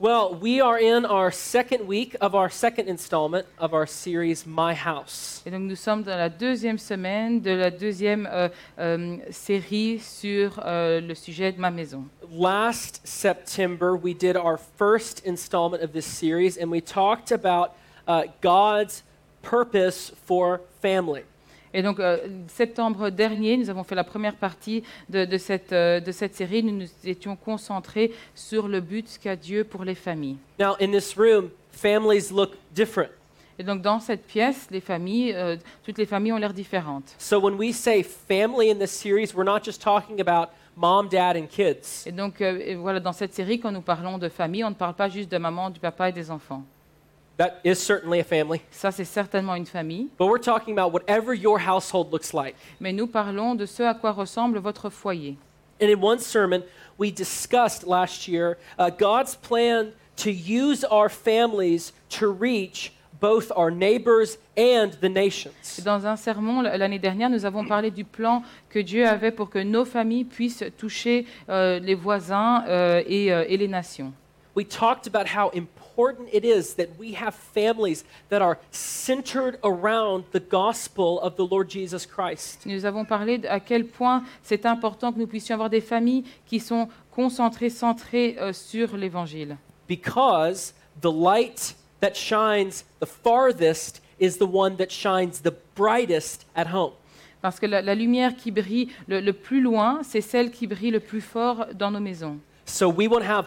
Well, we are in our second week of our second installment of our series, My House. Et donc nous sommes dans la deuxième semaine de la deuxième euh, euh, série sur euh, le sujet de ma maison. Last September, we did our first installment of this series, and we talked about uh, God's purpose for family. Et donc, euh, septembre dernier, nous avons fait la première partie de, de cette, euh, de cette série. Nous nous étions concentrés sur le but qu'a Dieu pour les familles. Now, in this room, families look different. Et donc, dans cette pièce, les familles, euh, toutes les familles ont l'air différentes. So when we say family in this series, we're not just talking about mom, dad, and kids. Et donc, et voilà, dans cette série, quand nous parlons de famille, on ne parle pas juste de maman, du papa et des enfants. That is certainly a family. Ça, c'est certainement une famille. But we're talking about whatever your household looks like. Mais nous parlons de ce à quoi ressemble votre foyer. And in one sermon, we discussed last year uh, God's plan to use our families to reach both our neighbors and the nations. Dans un sermon l'année dernière, nous avons parlé du plan que Dieu avait pour que nos familles puissent toucher euh, les voisins euh, et, euh, et les nations. We talked about how important it is that we have families that are centered around the gospel of the Lord Jesus Christ. Nous avons parlé à quel point c'est important que nous puissions avoir des familles qui sont concentrées, centrées euh, sur l'Évangile. Because the light that shines the farthest is the one that shines the brightest at home. Parce que la, la lumière qui brille le, le plus loin, c'est celle qui brille le plus fort dans nos maisons. So we want to have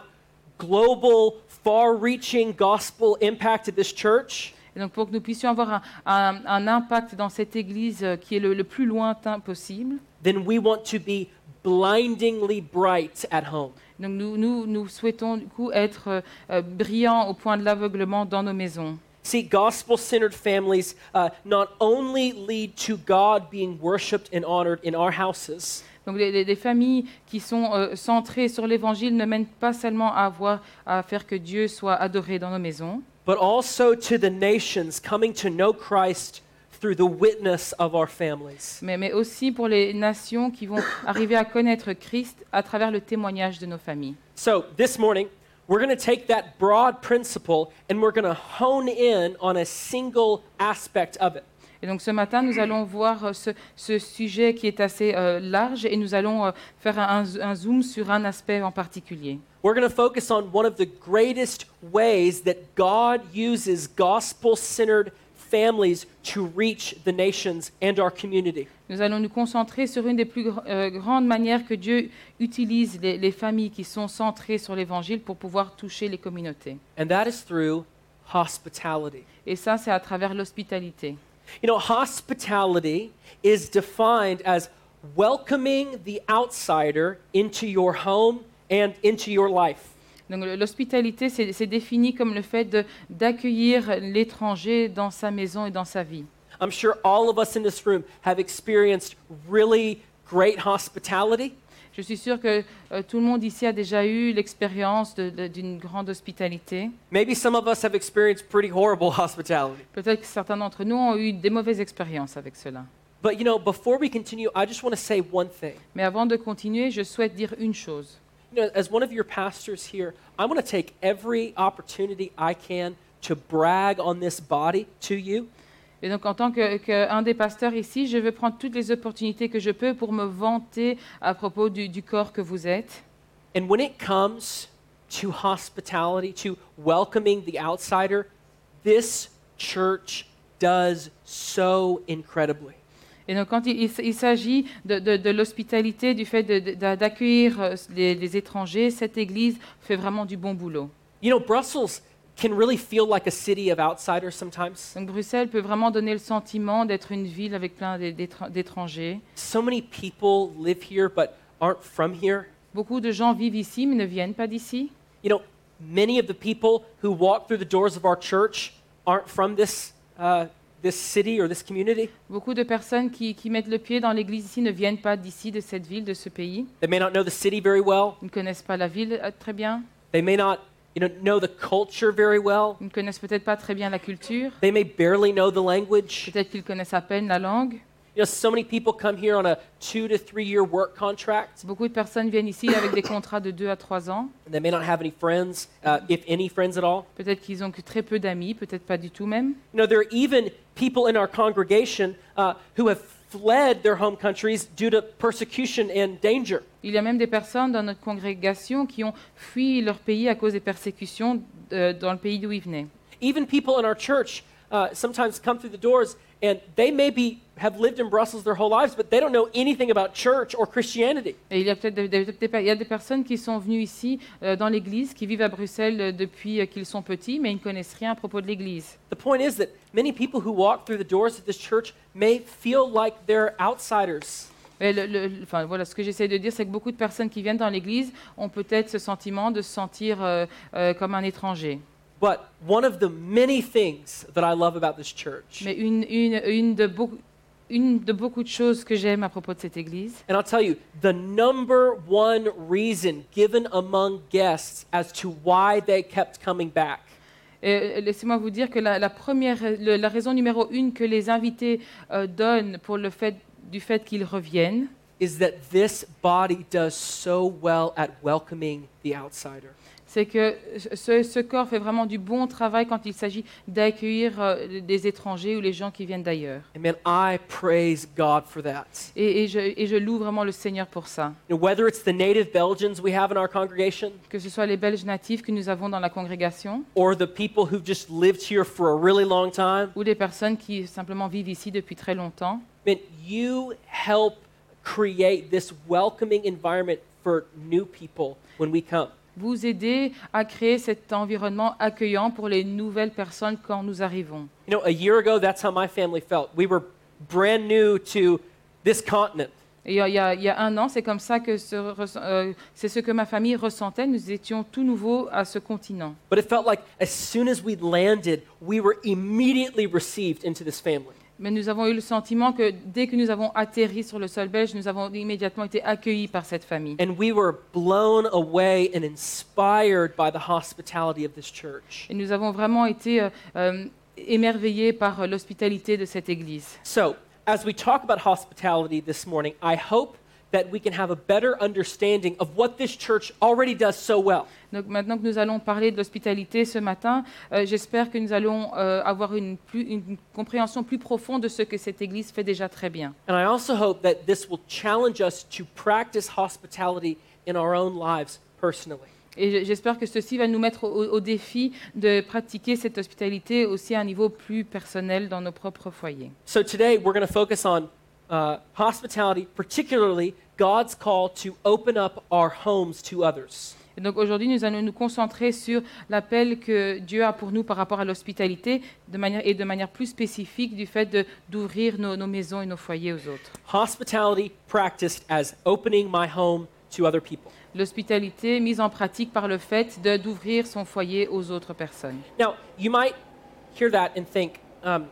global, far reaching gospel impact at this church. Et donc pour que nous puissions avoir un, un- un impact dans cette Église euh, qui est le, le plus lointain possible, Then we want to be blindingly bright at home. donc nous, nous, nous souhaitons du coup être euh, euh, brillants au point de l'aveuglement dans nos maisons. See, gospel centered families uh, not only lead to God being worshiped and honored in our houses, Donc les, les- les familles qui sont euh, centrées sur l'Évangile ne mènent pas seulement à, avoir, à faire que Dieu soit adoré dans nos maisons, but also to the nations coming to know Christ through the witness of our families. mais, mais aussi pour les nations qui vont arriver à connaître Christ à travers le témoignage de nos familles. So this morning, we're going to take that broad principle and we're going to hone in on a single aspect of it. Et donc ce matin, nous allons voir euh, ce, ce sujet qui est assez euh, large et nous allons euh, faire un, un zoom sur un aspect en particulier. We're going to focus on one of the greatest ways that God uses gospel centered families to reach the nations and our community. Nous allons nous concentrer sur une des plus gr- euh, grandes manières que Dieu utilise les, les familles qui sont centrées sur l'Évangile pour pouvoir toucher les communautés. And that is through hospitality. Et ça, c'est à travers l'hospitalité. You know, hospitality is defined as welcoming the outsider into your home and into your life. Donc l'hospitalité, c'est c'est défini comme le fait de- d'accueillir l'étranger dans sa maison et dans sa vie. I'm sure all of us in this room have experienced really great hospitality. Je suis sûre que euh, tout le monde ici a déjà eu l'expérience d'une grande hospitalité. Maybe some of us have experienced pretty horrible hospitality. Peut-être que certains d'entre nous ont eu des mauvaises expériences avec cela. But you know, before we continue, I just want to say one thing. Mais avant de continuer, je souhaite dire une chose. You know, as one of your pastors here, I want to take every opportunity I can to brag on this body to you. Et donc, en tant qu'un que des pasteurs ici, je veux prendre toutes les opportunités que je peux pour me vanter à propos du, du corps que vous êtes. And when it comes to hospitality, to welcoming the outsider, this church does so incredibly. Et donc, quand il, il il s'agit de, de- de l'hospitalité, du fait d'accueillir euh, les, les étrangers, cette Église fait vraiment du bon boulot. You know, Brussels can really feel like a city of outsiders sometimes. Donc, Bruxelles peut vraiment donner le sentiment d'être une ville avec plein d'é- d'étra- d'étrangers. So many people live here but aren't from here. Beaucoup de gens vivent ici, mais ne viennent pas d'ici. You know, many of the people who walk through the doors of our church aren't from this, uh, this city or this community. Beaucoup de personnes qui, qui mettent le pied dans l'église ici ne viennent pas d'ici, de cette ville, de ce pays. They may not know the city very well. Ils ne connaissent pas la ville euh, très bien. They may not you know, know the culture very well. Ils ne connaissent peut-être pas très bien la culture. They may barely know the language. Peut-être qu'ils connaissent à peine la langue. You know, so many people come here on a two to three year work contract, Beaucoup de personnes viennent ici avec des contrats de 2 à 3 ans. they may not have any friends, uh, if any friends at all. Peut-être qu'ils ont que très peu d'amis, peut-être pas du tout même. You know, there are even people in our congregation uh, who have fled their home countries due to persecution and danger. Il y a même des personnes dans notre congrégation qui ont fui leur pays à cause des persécutions euh, dans le pays d'où ils venaient. Even people in our church uh, sometimes come through the doors and they maybe have lived in Brussels their whole lives, but they don't know anything about church or Christianity. Et il y a peut-être des, des- personnes qui sont venues ici euh, dans l'église, qui vivent à Bruxelles euh, depuis euh, qu'ils sont petits, mais ils ne connaissent rien à propos de l'église. The point is that many people who walk through the doors of this church may feel like they're outsiders. Et le- le- le- enfin, voilà, ce que j'essaie de dire, c'est que beaucoup de personnes qui viennent dans l'église ont peut-être ce sentiment de se sentir euh, euh, comme un étranger. But one of the many things that I love about this church, Mais une, une, une, de beaucoup, une de beaucoup de choses que j'aime à propos de cette église, and I'll tell you, the number one reason given among guests as to why they kept coming back Et, Laissez-moi vous dire que la, la première, le- la raison numéro une que les invités euh, donnent pour le fait du fait qu'ils reviennent, is that this body does so well at welcoming the outsider. C'est que ce, ce corps fait vraiment du bon travail quand il s'agit d'accueillir euh, des étrangers ou les gens qui viennent d'ailleurs. And man, I praise God for that. Et, et je, et je loue vraiment le Seigneur pour ça. Whether it's the native Belgians we have in our congregation Que ce soit les Belges natifs que nous avons dans la congrégation or the people who've just lived here for a really long time, ou les personnes qui simplement vivent ici depuis très longtemps, man, you help create this welcoming environment for new people when we come. Vous aidez à créer cet environnement accueillant pour les nouvelles personnes quand nous arrivons. You know, a year ago, that's how my family felt. We were brand new to this continent. Il y a, il y un an, c'est comme ça que ce euh, c'est ce que ma famille ressentait. Nous étions tout nouveaux à ce continent. But it felt like as soon as we landed, we were immediately received into this family. Mais nous avons eu le sentiment que dès que nous avons atterri sur le sol belge, nous avons immédiatement été accueillis par cette famille. And we were blown away and inspired by the hospitality of this church. Et nous avons vraiment été euh, euh, émerveillés par l'hospitalité de cette église. So, as we talk about hospitality this morning, I hope that we can have a better understanding of what this church already does so well. Donc maintenant que nous allons parler de l'hospitalité ce matin, euh, j'espère que nous allons euh, avoir une, plus- une compréhension plus profonde de ce que cette église fait déjà très bien. And I also hope that this will challenge us to practice hospitality in our own lives personally. Et j'espère que ceci va nous mettre au, au défi de pratiquer cette hospitalité aussi à un niveau plus personnel dans nos propres foyers. So today we're going to focus on uh, hospitality, particularly God's call to open up our homes to others. Et donc aujourd'hui, nous allons nous concentrer sur l'appel que Dieu a pour nous par rapport à l'hospitalité de manière, et de manière plus spécifique du fait de- d'ouvrir nos, nos maisons et nos foyers aux autres. Hospitality practiced as opening my home to other people. L'hospitalité mise en pratique par le fait de- d'ouvrir son foyer aux autres personnes. Now, you might hear that and think, um,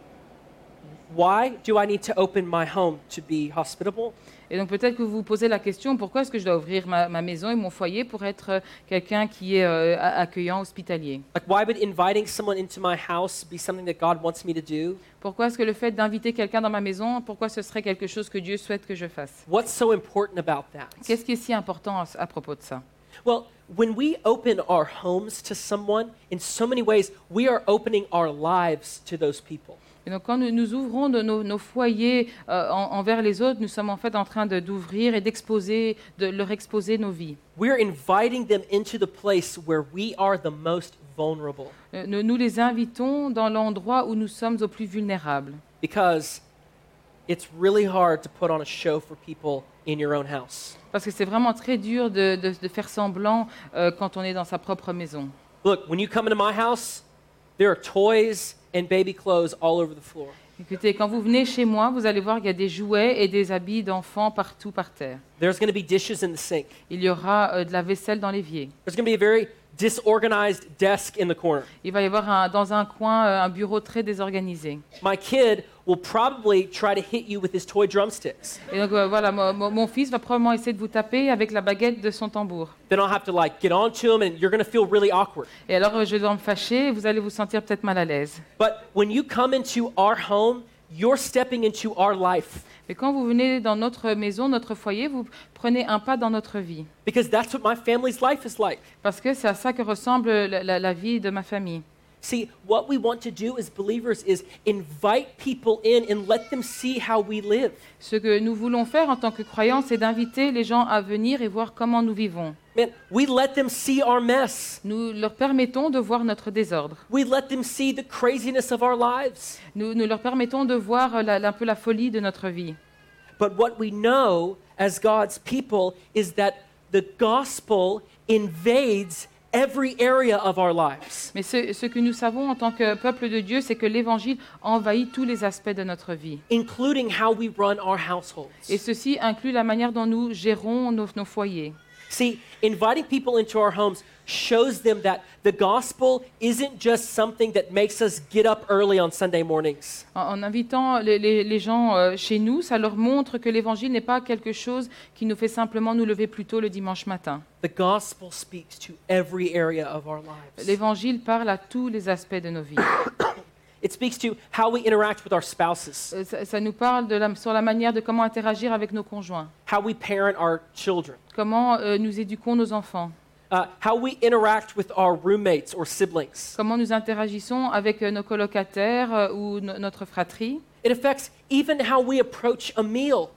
why do I need to open my home to be hospitable? Et donc peut-être que vous vous posez la question, pourquoi est-ce que je dois ouvrir ma, ma maison et mon foyer pour être euh, quelqu'un qui est euh, accueillant, hospitalier? Like, why would inviting someone into my house be something that God wants me to do? Pourquoi est-ce que le fait d'inviter quelqu'un dans ma maison, pourquoi ce serait quelque chose que Dieu souhaite que je fasse? What's so important about that? Qu'est-ce qui est si important à, à propos de ça? Well, when we open our homes to someone, in so many ways, we are opening our lives to those people. Et donc quand nous, nous ouvrons de nos, nos foyers euh, en- envers les autres, nous sommes en fait en train de- d'ouvrir et d'exposer, de leur exposer nos vies. We're inviting them into the place where we are the most vulnerable Euh, Nous, nous les invitons dans l'endroit où nous sommes au plus vulnérables. because it's really hard to put on a show for people in your own house. Parce que c'est vraiment très dur de, de- de faire semblant euh, quand on est dans sa propre maison. Look, when you come into my house, there are toys and baby clothes all over the floor. Écoutez, quand vous venez chez moi, vous allez voir qu'il y a des jouets et des habits d'enfants partout par terre. There's going to be dishes in the sink. Il y aura euh, de la vaisselle dans l'évier. There's going to be a very disorganized desk in the corner. Il va y avoir un- dans un coin euh, un bureau très désorganisé. My kid will probably try to hit you with his toy drumsticks. Et donc euh, voilà, mo- mo- mon fils va probablement essayer de vous taper avec la baguette de son tambour. Then I'll have to like get onto him and you're going to feel really awkward. Et alors euh, je dois me fâcher et vous allez vous sentir peut-être mal à l'aise. But when you come into our home, you're stepping into our life Mais quand vous venez dans notre maison, notre foyer, vous prenez un pas dans notre vie. because that's what my family's life is like. Parce que c'est à ça que ressemble la, la- la vie de ma famille. See, what we want to do as believers is invite people in and let them see how we live. Ce que nous voulons faire en tant que croyants, c'est d'inviter les gens à venir et voir comment nous vivons. Man, we let them see our mess. Nous leur permettons de voir notre désordre. We let them see the craziness of our lives. Nous, nous leur permettons de voir la- un peu la folie de notre vie. But what we know as God's people is that the gospel invades every area of our lives. Mais ce, ce que nous savons en tant que peuple de Dieu, c'est que l'Évangile envahit tous les aspects de notre vie. including how we run our households. Et ceci inclut la manière dont nous gérons nos, nos foyers. See, inviting people into our homes shows them that the gospel isn't just something that makes us get up early on Sunday mornings. En, invitant les, les- les gens euh, chez nous, ça leur montre que l'Évangile n'est pas quelque chose qui nous fait simplement nous lever plus tôt le dimanche matin. The gospel speaks to every area of our lives. L'Évangile parle à tous les aspects de nos vies. It speaks to how we interact with our spouses, Euh, Ça, ça nous parle de la- sur la manière de comment interagir avec nos conjoints, how we parent our children, comment euh, nous éduquons nos enfants, uh, how we interact with our roommates or siblings. comment nous interagissons avec euh, nos colocataires euh, ou no- notre fratrie. It affects even how we approach a meal.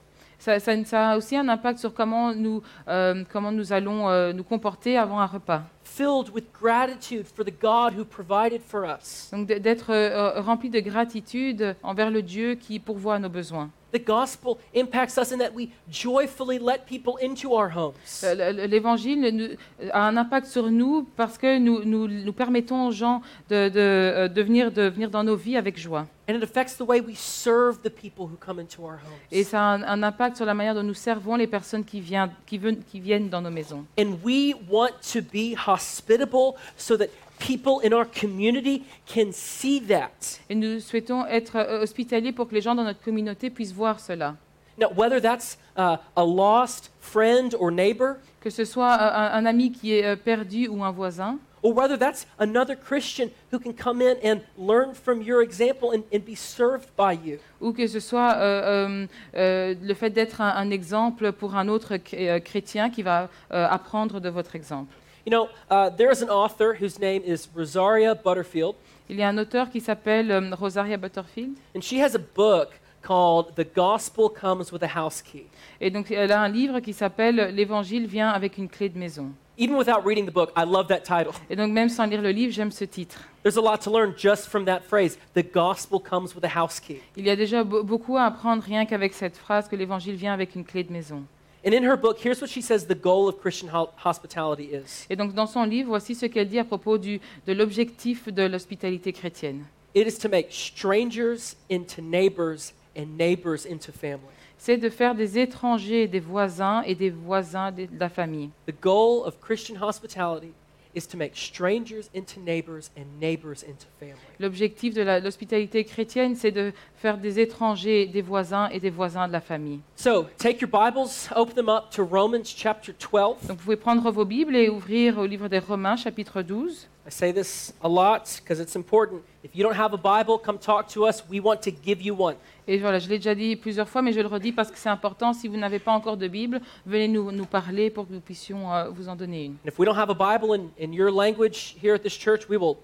Ça, ça- ça a aussi un impact sur comment nous, euh, comment nous allons euh, nous comporter avant un repas. Filled with gratitude for the God who provided for us. Donc d'être euh, rempli de gratitude envers le Dieu qui pourvoit à nos besoins. The gospel impacts us in that we joyfully let people into our homes. Euh, le- L'Évangile nous- a un impact sur nous parce que nous, nous, nous permettons aux gens de, de, euh, de venir, de venir dans nos vies avec joie. And it affects the way we serve the people who come into our Et homes. ça a un, un impact sur la manière dont nous servons les personnes qui viennent, qui veulent- qui viennent dans nos maisons. And we want to be hospitable so that people in our community can see that. Et nous souhaitons être euh, hospitaliers pour que les gens dans notre communauté puissent voir cela. Now, whether that's uh, a lost friend or neighbor, Que ce soit euh, un, un ami qui est euh, perdu ou un voisin, or whether that's another Christian who can come in and learn from your example and, and be served by you. ou que ce soit euh, euh, euh, le fait d'être un, un exemple pour un autre ch- euh, chrétien qui va euh, apprendre de votre exemple. You know, uh, there's an author whose name is Rosaria Butterfield, Il y a un auteur qui s'appelle euh, Rosaria Butterfield. and she has a book called The Gospel Comes with a House Key. Et donc, elle a un livre qui s'appelle L'Évangile vient avec une clé de maison. Even without reading the book, I love that title. Et donc, même sans lire le livre, j'aime ce titre. There's a lot to learn just from that phrase. The gospel comes with a house key. Il y a déjà be- beaucoup à apprendre rien qu'avec cette phrase que l'Évangile vient avec une clé de maison. And in her book, here's what she says the goal of Christian ho- hospitality is Et donc, dans son livre, voici ce qu'elle dit à propos du, de l'objectif de l'hospitalité chrétienne. it is to make strangers into neighbors and neighbors into family. C'est de faire des étrangers des voisins et des voisins de de la famille. The goal of Christian hospitality is to make strangers into neighbors and neighbors into family. L'objectif de l'hospitalité chrétienne, c'est de faire des étrangers des voisins et des voisins de la famille. So take your Bibles, open them up to Romans chapter 12. Donc vous pouvez prendre vos Bibles et ouvrir au livre des Romains, chapitre 12. I say this a lot because it's important. If you don't have a Bible, come talk to us. We want to give you one. Et voilà, je l'ai déjà dit plusieurs fois, mais je le redis parce que c'est important. Si vous n'avez pas encore de Bible, venez nous, nous parler pour que nous puissions euh, vous en donner une. And if we don't have a Bible in, in your language here at this church, we will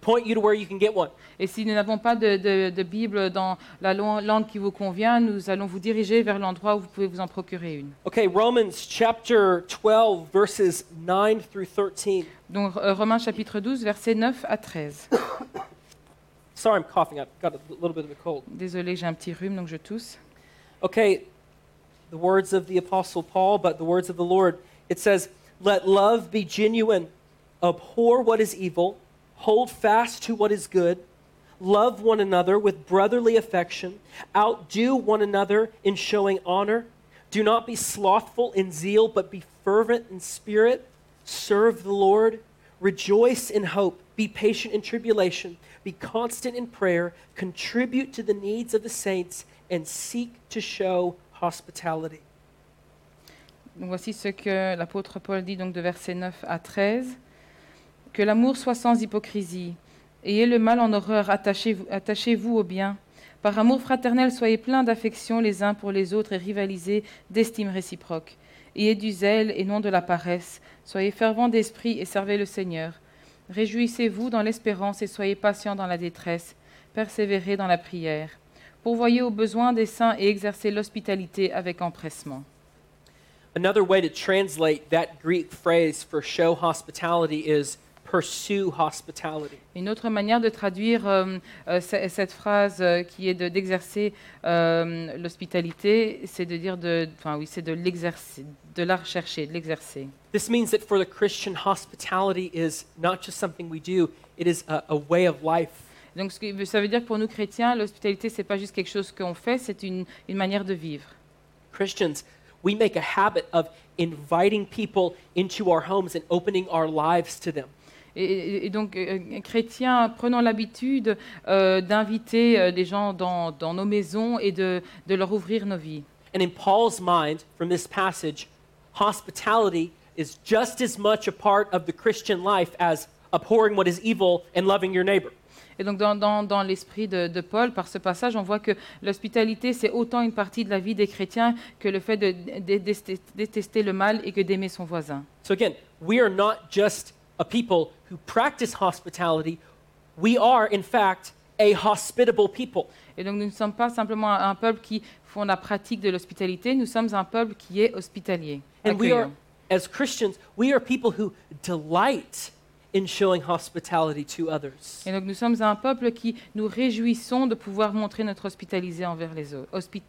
point you to where you can get one. Et si nous n'avons pas de, de- de Bible dans la lo- langue qui vous convient, nous allons vous diriger vers l'endroit où vous pouvez vous en procurer une. Okay, Romans chapter 12, verses 9 through 13. Donc euh, Romains chapitre 12, versets 9 à 13. Sorry, I'm coughing. I've got a little bit of a cold. Désolé, j'ai un petit rhume, donc je tousse. Okay, the words of the Apostle Paul, but the words of the Lord. It says, Let love be genuine, abhor what is evil, hold fast to what is good, love one another with brotherly affection, outdo one another in showing honor. Do not be slothful in zeal, but be fervent in spirit. Serve the Lord. Rejoice in hope. Be patient in tribulation. Be constant in prayer. Contribute to the needs of the saints and seek to show hospitality. Voici ce que l'apôtre Paul dit donc de versets 9 à 13. Que l'amour soit sans hypocrisie. Ayez le mal en horreur, attachez-vous attachez-vous au bien. Par amour fraternel, soyez pleins d'affection les uns pour les autres et rivalisez d'estime réciproque. Ayez du zèle et non de la paresse. Soyez fervents d'esprit et servez le Seigneur. Réjouissez-vous dans l'espérance et soyez patients dans la détresse. Persévérez dans la prière. Pourvoyez aux besoins des saints et exercez l'hospitalité avec empressement. Another way to translate that Greek phrase for show hospitality is pursue hospitality. Une autre manière de traduire euh, euh, ce- cette phrase euh, qui est de- d'exercer euh, l'hospitalité, c'est de dire de, enfin oui, c'est de l'exercer, de la rechercher, de l'exercer. This means that for the Christian, hospitality is not just something we do, it is a, a way of life. Donc ça veut dire que pour nous chrétiens, l'hospitalité c'est pas juste quelque chose qu'on fait, c'est une, une manière de vivre. Christians, we make a habit of inviting people into our homes and opening our lives to them. Et, donc euh, chrétiens, prenons l'habitude euh, d'inviter euh, les gens dans, dans nos maisons et de, de leur ouvrir nos vies. And in Paul's mind, from this passage, hospitality is just as much a part of the Christian life as abhorring what is evil and loving your neighbor. Et donc dans, dans- dans l'esprit de, de Paul, par ce passage, on voit que l'hospitalité, c'est autant une partie de la vie des chrétiens que le fait de, de- de- détester le mal et que d'aimer son voisin. So again, we are not just a people who practice hospitality, we are, in fact, a hospitable people. Et donc nous ne sommes pas simplement un, peuple qui font la pratique de l'hospitalité, nous sommes un peuple qui est hospitalier. And we are, as Christians, we are people who delight in showing hospitality to others. Et donc nous sommes un peuple qui nous réjouissons de pouvoir montrer notre hospitalité envers les autres. hospi-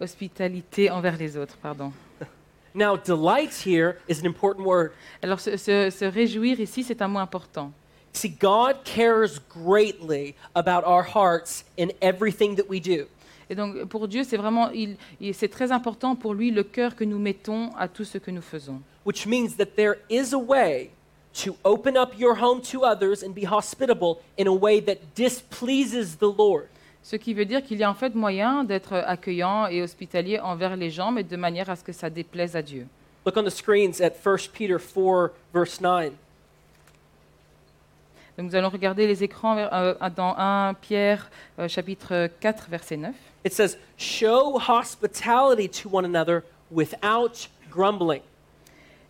hospitalité envers les autres, pardon. Now, delight here is an important word. Alors se, se- se réjouir ici, c'est un mot important. See, God cares greatly about our hearts in everything that we do. Et donc pour Dieu, c'est vraiment, il, il- c'est très important pour lui le cœur que nous mettons à tout ce que nous faisons. which means that there is a way to open up your home to others and be hospitable in a way that displeases the Lord. Ce qui veut dire qu'il y a en fait moyen d'être accueillant et hospitalier envers les gens, mais de manière à ce que ça déplaise à Dieu. Look on the screens at 1 Peter 4, verse 9. Donc nous allons regarder les écrans euh, dans 1 Pierre euh, chapitre 4 verset 9. It says, Show hospitality to one another without grumbling.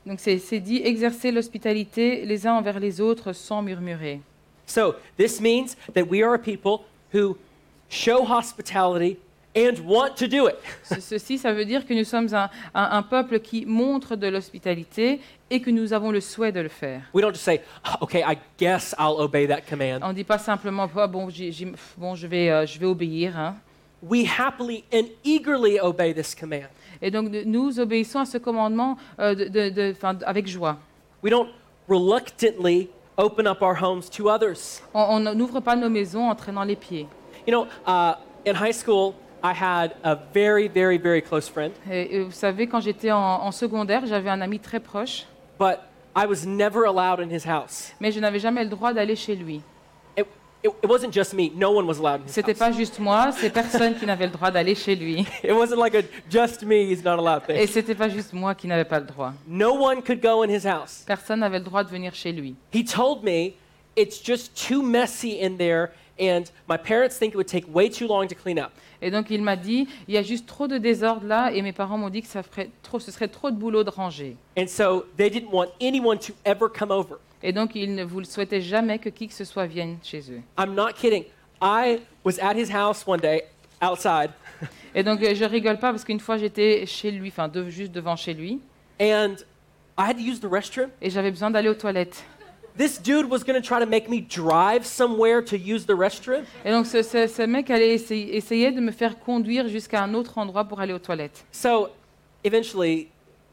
Donc c'est c'est dit exercer l'hospitalité les uns envers les autres sans murmurer. So, this means that we are a people who show hospitality and want to do it. Ce- Ceci, ça veut dire que nous sommes un, un- un peuple qui montre de l'hospitalité et que nous avons le souhait de le faire. We don't just say, "Oh, okay, I guess I'll obey that command. On ne dit pas simplement Ah, bon, j'ai- j'ai- bon, je vais, euh, je vais obéir. hein. We happily and eagerly obey this command. Et donc nous obéissons à ce commandement euh, de- de- de- avec joie. We don't reluctantly open up our homes to others. On n'ouvre pas nos maisons en traînant les pieds. You know, uh, in high school, I had a very, very, very close friend, Et, et vous savez, quand j'étais en, en secondaire, j'avais un ami très proche, but I was never allowed in his house. mais je n'avais jamais le droit d'aller chez lui. It, it, wasn't just me, no one was allowed in his C'était house. pas juste moi, c'est personne qui n'avait le droit d'aller chez lui. It wasn't like a just me, he's not allowed Et thing. c'était pas juste moi qui n'avais pas le droit. No one could go in his house. Personne n'avait le droit de venir chez lui. He told me it's just too messy in there, and my parents think it would take way too long to clean up. Et donc il m'a dit, il y a juste trop de désordre là, et mes parents m'ont dit que ça ferait trop, ce serait trop de boulot de ranger. And so they didn't want anyone to ever come over. Et donc ils ne vous le souhaitaient jamais que qui que ce soit vienne chez eux. I'm not kidding. I was at his house one day outside, Et donc je rigole pas parce qu'une fois j'étais chez lui, enfin de- juste devant chez lui, and I had to use the restroom. et j'avais besoin d'aller aux toilettes. This dude was going to try to make me drive somewhere to use the restroom. Et donc ce, ce- ce mec allait essayer, essayait de me faire conduire jusqu'à un autre endroit pour aller aux toilettes. So eventually,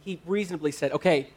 he reasonably said, okay,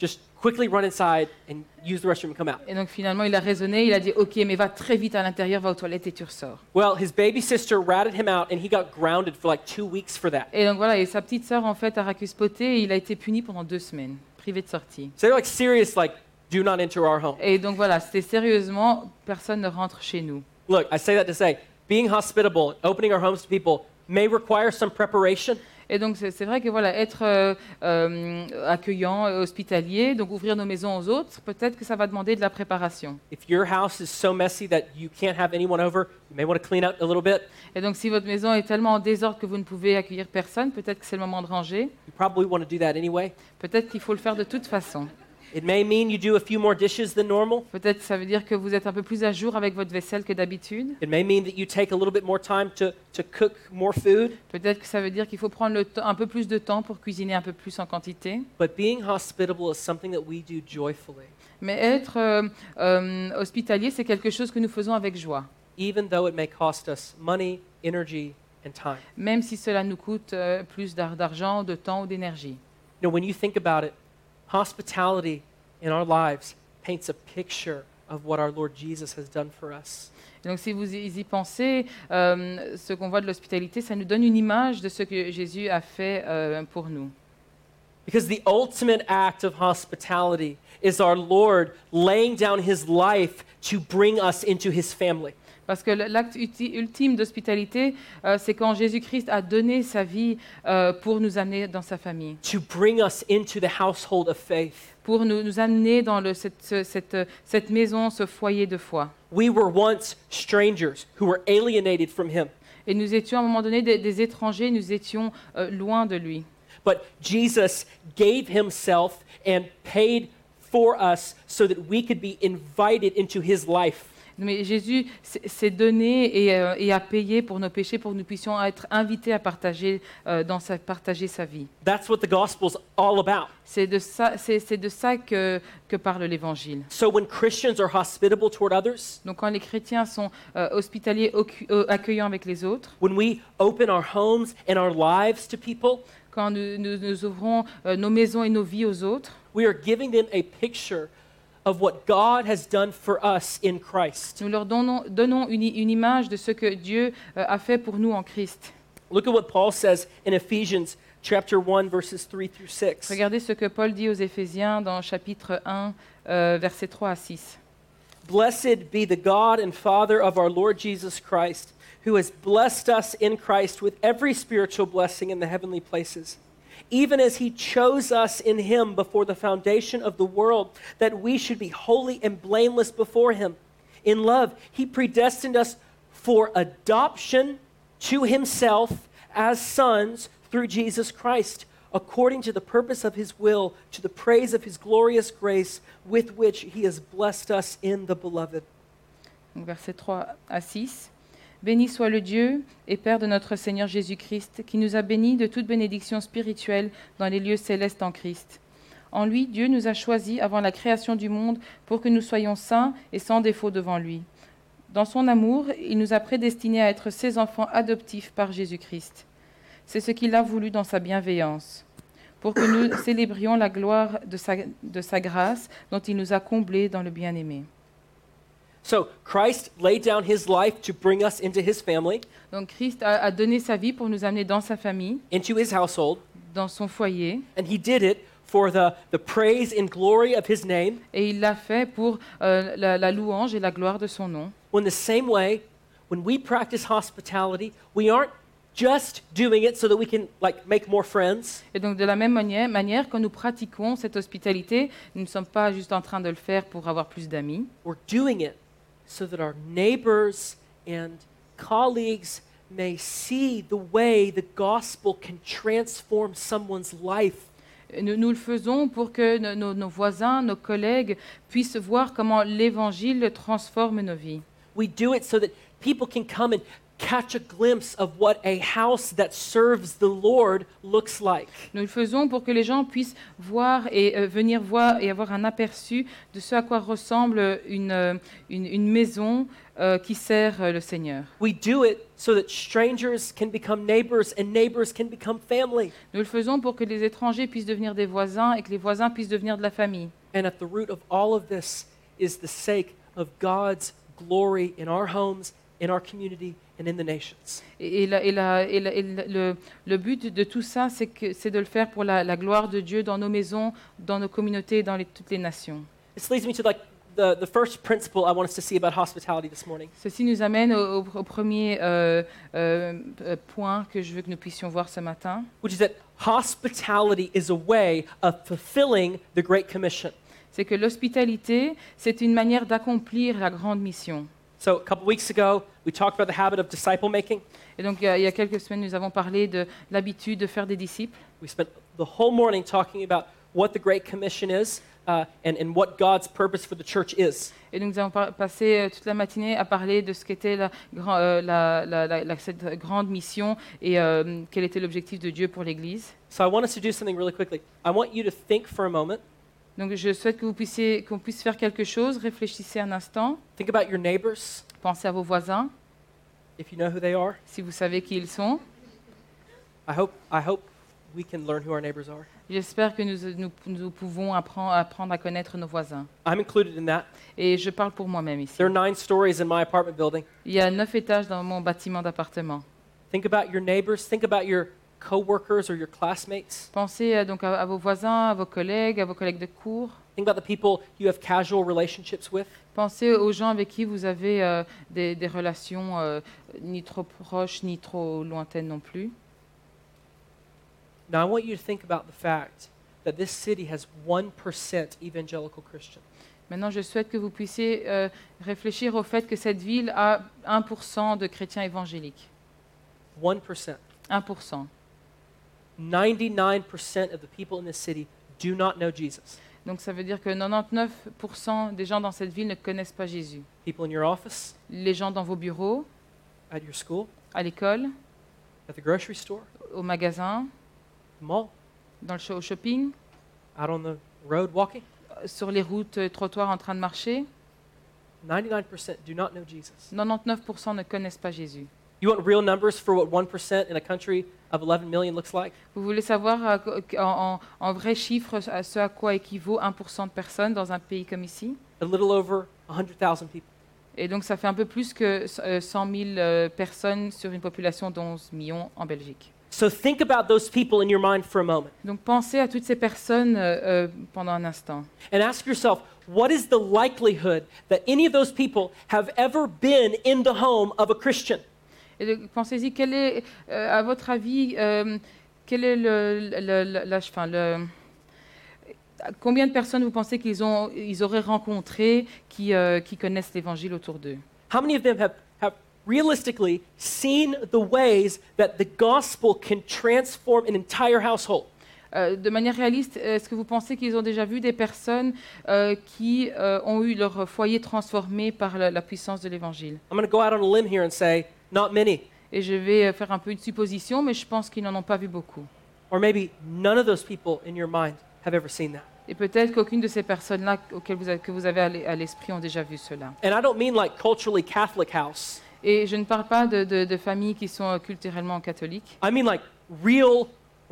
just quickly run inside and use the restroom and come out. Et donc finalement il a raisonné, il a dit ok mais va très vite à l'intérieur, va aux toilettes et tu ressors. Well, his baby sister ratted him out, and he got grounded for like two weeks for that. Et donc voilà, et sa petite sœur en fait a racuspoté et il a été puni pendant deux semaines, privé de sortie. So they're like serious, like, do not enter our home. Et donc voilà, c'était sérieusement, personne ne rentre chez nous. Look, I say that to say, being hospitable, opening our homes to people may require some preparation. Et donc c'est vrai que voilà, être euh, euh, accueillant, hospitalier, donc ouvrir nos maisons aux autres, peut-être que ça va demander de la préparation. If your house is so messy that you can't have anyone over, you may want to clean out a little bit. Et donc si votre maison est tellement en désordre que vous ne pouvez accueillir personne, peut-être que c'est le moment de ranger. You probably want to do that anyway. Peut-être qu'il faut le faire de toute façon. It may mean you do a few more dishes than normal. Peut-être que ça veut dire que vous êtes un peu plus à jour avec votre vaisselle que d'habitude. It may mean that you take a little bit more time to, to cook more food. Peut-être que ça veut dire qu'il faut prendre le un peu plus de temps pour cuisiner un peu plus en quantité. But being hospitable is something that we do joyfully, Mais être euh, euh, hospitalier, c'est quelque chose que nous faisons avec joie, even though it may cost us money, energy, and time. même si cela nous coûte euh, plus d'ar- d'argent, de temps ou d'énergie. You know, when you think about it, hospitality in our lives paints a picture of what our Lord Jesus has done for us. Et donc si vous y y pensez, euh, ce qu'on voit de l'hospitalité, ça nous donne une image de ce que Jésus a fait euh, pour nous. Because the ultimate act of hospitality is our Lord laying down his life to bring us into his family. Parce que l'acte ultime d'hospitalité, euh, c'est quand Jésus-Christ a donné sa vie euh, pour nous amener dans sa famille, to bring us into the household of faith. pour nous, nous amener dans le- cette, cette, cette maison, ce foyer de foi. We were once strangers who were alienated from him, Et nous étions à un moment donné des, des étrangers, nous étions euh, loin de lui. but Jesus gave himself and paid for us so that we could be invited into his life. Mais Jésus s'est donné et, euh, et a payé pour nos péchés, pour que nous puissions être invités à partager, euh, dans sa, partager sa vie. That's what the gospel's all about. C'est de ça, c'est, de ça que, que parle l'Évangile. So when Christians are hospitable toward others, Donc quand les chrétiens sont euh, hospitaliers, euh, accueillants avec les autres, when we open our homes and our lives to people, quand nous, nous- nous ouvrons euh, nos maisons et nos vies aux autres, we are giving them a picture of what God has done for us in Christ. nous leur donnons, donnons une, une image de ce que Dieu euh, a fait pour nous en Christ. Look at what Paul says in Ephesians chapter 1 verses 3 through 6. Regardez ce que Paul dit aux Éphésiens dans chapitre 1, euh, versets 3 à 6. Blessed be the God and Father of our Lord Jesus Christ, who has blessed us in Christ with every spiritual blessing in the heavenly places, even as he chose us in him before the foundation of the world, that we should be holy and blameless before him. In love, he predestined us for adoption to himself as sons through Jesus Christ, according to the purpose of his will, to the praise of his glorious grace with which he has blessed us in the beloved. Donc, versets 3 à 6. Béni soit le Dieu et Père de notre Seigneur Jésus-Christ, qui nous a bénis de toute bénédiction spirituelle dans les lieux célestes en Christ. En lui, Dieu nous a choisis avant la création du monde pour que nous soyons saints et sans défaut devant lui. Dans son amour, il nous a prédestinés à être ses enfants adoptifs par Jésus-Christ. C'est ce qu'il a voulu dans sa bienveillance, pour que nous célébrions la gloire de sa, de sa grâce dont il nous a comblés dans le bien-aimé. So Christ laid down his life to bring us into his family, Donc Christ a, a donné sa vie pour nous amener dans sa famille, into his household, dans son foyer, and he did it for the, the praise and glory of his name. et il l'a fait pour euh, la, la louange et la gloire de son nom. When the same way, when we practice hospitality, we aren't just doing it so that we can like make more friends. Et donc de la même manière, manière, quand nous pratiquons cette hospitalité, nous ne sommes pas juste en train de le faire pour avoir plus d'amis, We're doing it so that our neighbors and colleagues may see the way the gospel can transform someone's life. nous, nous le faisons pour que no- nos- nos voisins, nos collègues puissent voir comment l'Évangile transforme nos vies. We do it so that people can come and catch a glimpse of what a house that serves the Lord looks like. Nous le faisons pour que les gens puissent voir et euh, venir voir et avoir un aperçu de ce à quoi ressemble une, euh, une, une maison euh, qui sert euh, le Seigneur. We do it so that strangers can become neighbors and neighbors can become family. Nous le faisons pour que les étrangers puissent devenir des voisins et que les voisins puissent devenir de la famille. And at the root of all of this is the sake of God's glory in our homes, in our community, and in the nations. Et, et la- et la- et la- et le- but de tout ça, c'est de le faire pour la, gloire de Dieu dans nos maisons, dans nos communautés, dans les- toutes les nations. This leads me to like the, the first principle I want us to see about hospitality this morning. Ceci nous amène au, premier euh, euh, point que je veux que nous puissions voir ce matin. which is that hospitality is a way of fulfilling the Great Commission. C'est que l'hospitalité, c'est une manière d'accomplir la grande mission. So, a couple weeks ago, we talked about the habit of disciple making. Et donc, il y a- quelques semaines, nous avons parlé de l'habitude de faire des disciples. We spent the whole morning talking about what the Great Commission is uh, and, and what God's purpose for the church is. Et donc, nous avons passé euh, toute la matinée à parler de ce qu'était la, euh, la- la- la- la- cette grande mission et euh, quel était l'objectif de Dieu pour l'Église. So, I want us to do something really quickly. I want you to think for a moment. Donc, je souhaite que vous puissiez, qu'on puisse faire quelque chose. Réfléchissez un instant. Think about your neighbors, Pensez à vos voisins, if you know who they are. si vous savez qui ils sont. I hope, I hope we can learn who our neighbors are. J'espère que nous, nous- nous pouvons apprendre, apprendre à connaître nos voisins. I'm included in that. Et je parle pour moi-même ici. There are nine stories in my apartment building. Il y a neuf étages dans mon bâtiment d'appartement. Think about your neighbors. Think about your coworkers or your classmates. Pensez euh, donc à, à vos voisins, à vos collègues, à vos collègues de cours. Think about the people you have casual relationships with. Pensez aux gens avec qui vous avez euh, des, des relations euh, ni trop proches ni trop lointaines non plus. Now, I want you to think about the fact that this city has 1% evangelical Christian. Maintenant, je souhaite que vous puissiez euh, réfléchir au fait que cette ville a 1% de chrétiens évangéliques. 1%. 1%. 99% of the people in this city do not know Jesus. Donc ça veut dire que 99% des gens dans cette ville ne connaissent pas Jésus. People in your office, Les gens dans vos bureaux, at your school, à l'école, at the grocery store, au magasin, mall, dans le sho- au shopping, out on the road walking. euh, sur les routes, euh, trottoirs en train de marcher, 99% do not know Jesus. 99% ne connaissent pas Jésus. You want real numbers for what 1% in a country of 11 million looks like? Vous voulez savoir euh, en, vrais chiffres à ce à quoi équivaut 1% de personnes dans un pays comme ici? A little over 100,000 people. Et donc ça fait un peu plus que euh, 100 000 euh, personnes sur une population de 11 millions en Belgique. So think about those people in your mind for a moment Donc pensez à toutes ces personnes euh, euh, pendant un instant. and ask yourself what is the likelihood that any of those people have ever been in the home of a Christian? Et pensez-y, quel est, euh, à votre avis, euh, quel est le, le- le- enfin, le- combien de personnes vous pensez qu'ils ont, ils auraient rencontré qui, euh, qui connaissent l'Évangile autour d'eux? How many of them have, have realistically seen the ways that the gospel can transform an entire household? Euh, De manière réaliste, est-ce que vous pensez qu'ils ont déjà vu des personnes euh, qui euh, ont eu leur foyer transformé par la, la puissance de l'Évangile? I'm going to go out on a limb here and say, not many. Et je vais euh, faire un peu une supposition, mais je pense qu'ils n'en ont pas vu beaucoup. Or maybe none of those people in your mind have ever seen that. Et peut-être qu'aucune de ces personnes-là auxquelles vous avez- que vous avez à l'e- à l'esprit ont déjà vu cela. And I don't mean like culturally Catholic house. Et je ne parle pas de, de- de familles qui sont euh, culturellement catholiques. I mean like real,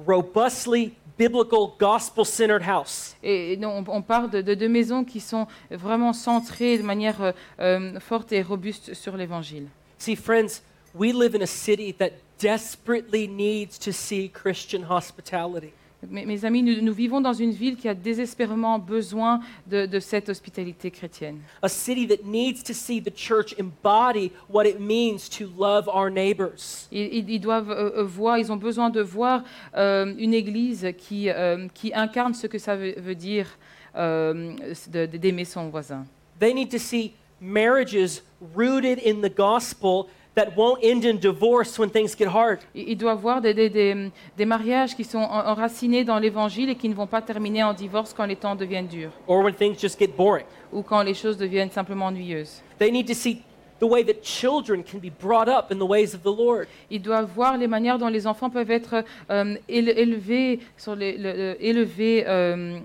robustly biblical, gospel centered house. Et non, on, on parle de, de maisons qui sont vraiment centrées de manière euh, forte et robuste sur l'Évangile. See, friends, we live in a city that desperately needs to see Christian hospitality. Mes, mes amis, nous, nous vivons dans une ville qui a désespérément besoin de, de cette hospitalité chrétienne. A city that needs to see the church embody what it means to love our neighbors. Ils, doivent euh, euh, voir, ils ont besoin de voir euh, une Église qui, euh, qui incarne ce que ça veut, veut dire euh, d'aimer son voisin. They need to see marriages rooted in the gospel that won't end in divorce when things get hard. Ils ils doivent voir des, des- des- des mariages qui sont en- enracinés dans l'Évangile et qui ne vont pas terminer en divorce quand les temps deviennent durs or when things just get boring. ou quand les choses deviennent simplement ennuyeuses. They need to see the way that children can be brought up in the ways of the Lord. Ils doivent voir les manières dont les enfants peuvent être euh, éle- élevés, sur les, le- le- élevés euh,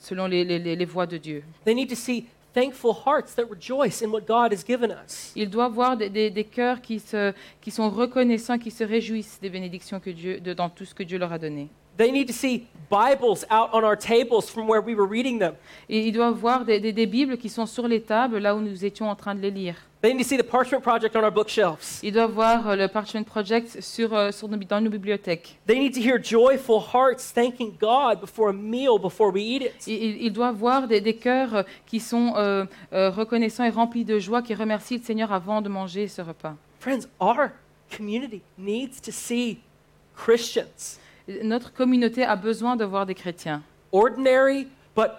selon les, les- les- les voies de Dieu. They need to see thankful hearts that rejoice in what God has given us. Ils doivent voir des, des- des cœurs qui, se, qui sont reconnaissants, qui se réjouissent des bénédictions que Dieu, de, dans tout ce que Dieu leur a donné. They need to see Bibles out on our tables from where we were reading them. Et ils doivent voir des, des- des Bibles qui sont sur les tables, là où nous étions en train de les lire. They need to see the Parchment Project on our bookshelves. Ils doivent voir euh, le Parchment Project sur, euh, sur nos, dans nos bibliothèques. They need to hear joyful hearts thanking God before a meal before we eat it. Ils, ils- doivent voir des, des cœurs euh, qui sont euh, euh, reconnaissants et remplis de joie, qui remercient le Seigneur avant de manger ce repas. Friends, our community needs to see Christians, Notre communauté a besoin de voir des chrétiens. ordinary but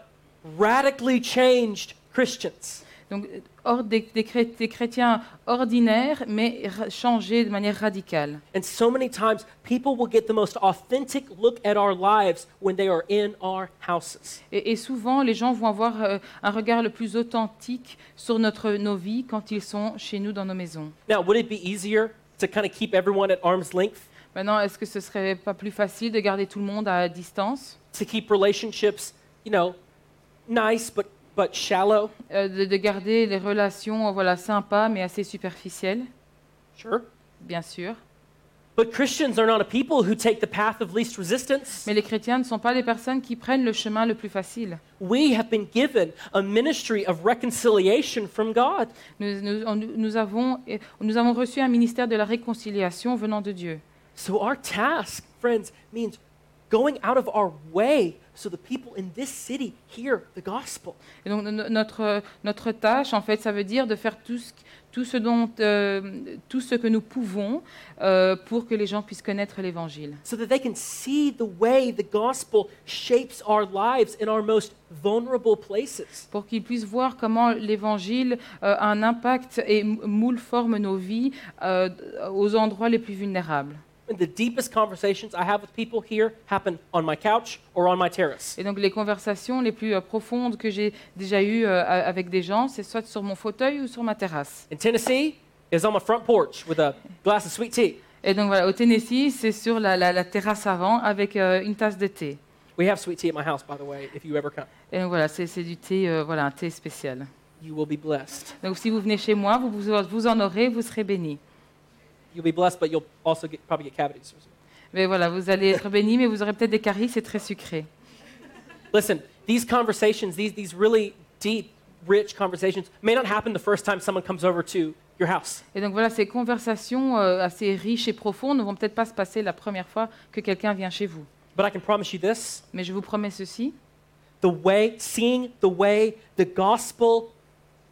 radically changed Christians. Donc, hors des, des chré- des chrétiens ordinaires, mais changés de manière radicale. And so many times, people will get the most authentic look at our lives when they are in our houses. Et, et souvent, les gens vont avoir euh, un regard le plus authentique sur notre, nos vies quand ils sont chez nous dans nos maisons. Now, would it be easier to kind of keep everyone at arm's length, Maintenant, est-ce que ce serait pas plus facile de garder tout le monde à distance, to keep relationships, you know, nice but, but shallow? Euh, de, de garder les relations euh, voilà, sympas mais assez superficielles, Sure. bien sûr. But Christians are not a people who take the path of least resistance. Mais les chrétiens ne sont pas des personnes qui prennent le chemin le plus facile. We have been given a ministry of reconciliation from God. Nous, nous- on- nous avons, euh, nous avons reçu un ministère de la réconciliation venant de Dieu. So our task, friends, means going out of our way so the people in this city hear the gospel. Et donc no- notre, notre tâche, en fait, ça veut dire de faire tout ce, tout ce, dont, euh, tout ce que nous pouvons euh, pour que les gens puissent connaître l'Évangile. so that they can see the way the gospel shapes our lives in our most vulnerable places. Pour qu'ils puissent voir comment l'Évangile euh, a un impact et moule forme nos vies aux endroits les plus vulnérables. The deepest conversations I have with people here happen on my couch or on my terrace. Et donc les conversations les plus euh, profondes que j'ai déjà eues euh, avec des gens, c'est soit sur mon fauteuil ou sur ma terrasse. In Tennessee, is on my front porch with a glass of sweet tea. Et donc voilà, au Tennessee, c'est sur la, la- la terrasse avant avec euh, une tasse de thé. We have sweet tea at my house, by the way, if you ever come. Et donc voilà, c'est c'est du thé, euh, voilà, un thé spécial. You will be blessed. Donc si vous venez chez moi, vous, vous, vous en aurez, vous serez bénis. You'll be blessed, but you'll also get, probably get cavities. Mais voilà, vous allez être bénis, mais vous aurez peut-être des caries, c'est très sucré. Listen, these conversations, these, these really deep, rich conversations, may not happen the first time someone comes over to your house. Et donc voilà, ces conversations euh, assez riches et profondes ne vont peut-être pas se passer la première fois que quelqu'un vient chez vous. But I can promise you this Mais je vous promets ceci, the way, seeing the way the gospel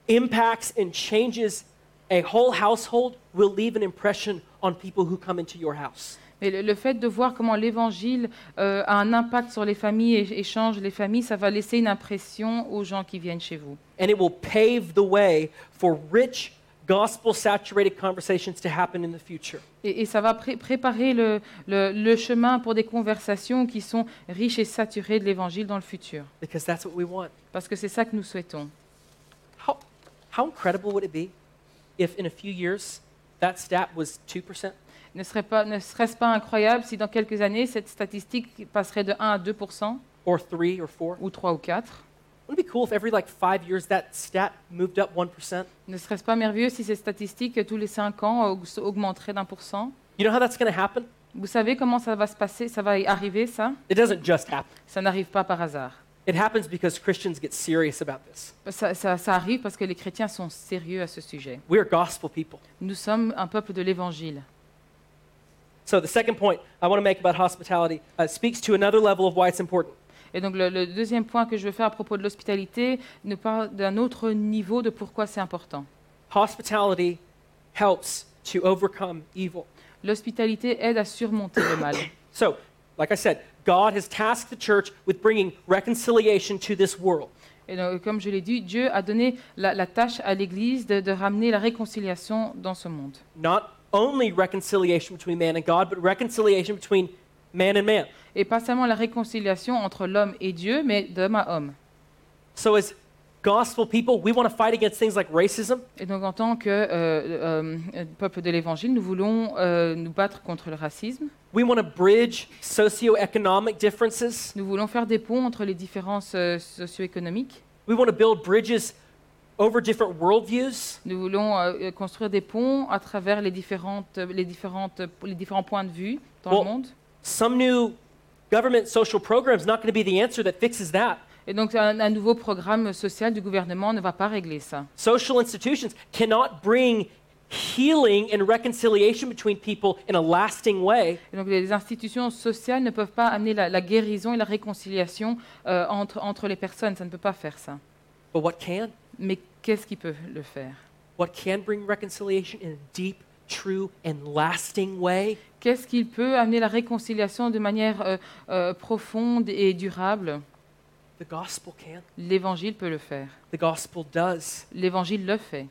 impacts and changes a whole household will leave an impression on people who come into your house. mais le, le fait de voir comment l'Évangile euh, a un impact sur les familles et, et change les familles, ça va laisser une impression aux gens qui viennent chez vous. And it will pave the way for rich, gospel saturated conversations to happen in the future. Et, et ça va pré- préparer le, le- le chemin pour des conversations qui sont riches et saturées de l'Évangile dans le futur. Because that's what we want. Parce que c'est ça que nous souhaitons. How, how incredible would it be if in a few years that stat was 2%? Ne pas- serait-ce pas incroyable si dans quelques années, cette statistique passerait de 1 à 2 or three or four? ou 3 ou 4 Wouldn't it be cool if every like five years that stat moved up 1%? Ne serait-ce pas merveilleux si cette statistique, tous les 5 ans, aug- augmenterait d'un pour cent? You know how that's going to happen? Vous savez comment ça va se passer? Ça va arriver, ça? It doesn't just happen. Ça n'arrive pas par hasard. It happens because Christians get serious about this. Ça, ça- ça arrive parce que les chrétiens sont sérieux à ce sujet. We're gospel people. Nous sommes un peuple de l'Évangile. So the second point I want to make about hospitality uh, speaks to another level of why it's important. Et donc le, le deuxième point que je veux faire à propos de l'hospitalité nous parle d'un autre niveau de pourquoi c'est important. Hospitality helps to overcome evil. L'hospitalité aide à surmonter le mal. So, like I said, God has tasked the church with bringing reconciliation to this world. Et donc, comme je l'ai dit, Dieu a donné la, la tâche à l'Église de, de ramener la réconciliation dans ce monde. Not only reconciliation between man and God, but reconciliation between man and man. Et pas seulement la réconciliation entre l'homme et Dieu, mais d'homme à homme. So, as gospel people, we want to fight against things like racism, Et donc en tant que euh, euh, euh, peuple de l'Évangile, nous voulons euh, nous battre contre le racisme. we want to bridge socioeconomic differences, Nous voulons faire des ponts entre les différences socio-économiques. we want to build bridges over different worldviews. Nous voulons construire des ponts à travers les, différentes, les, différentes, les différents points de vue dans le monde. Some new Government social program is not going to be the answer that fixes that. Et donc un, un nouveau programme social du gouvernement ne va pas régler ça. Social institutions cannot bring healing and reconciliation between people in a lasting way Et donc les institutions sociales ne peuvent pas amener la, la guérison et la réconciliation euh, entre, entre les personnes. Ça ne peut pas faire ça. But what can? Mais qu'est-ce qui peut le faire? What can bring reconciliation in a deep, true, and lasting way? Qu'est-ce qui peut amener la réconciliation de manière euh, euh, profonde et durable? L'Évangile peut le faire. The gospel does. L'Évangile le fait.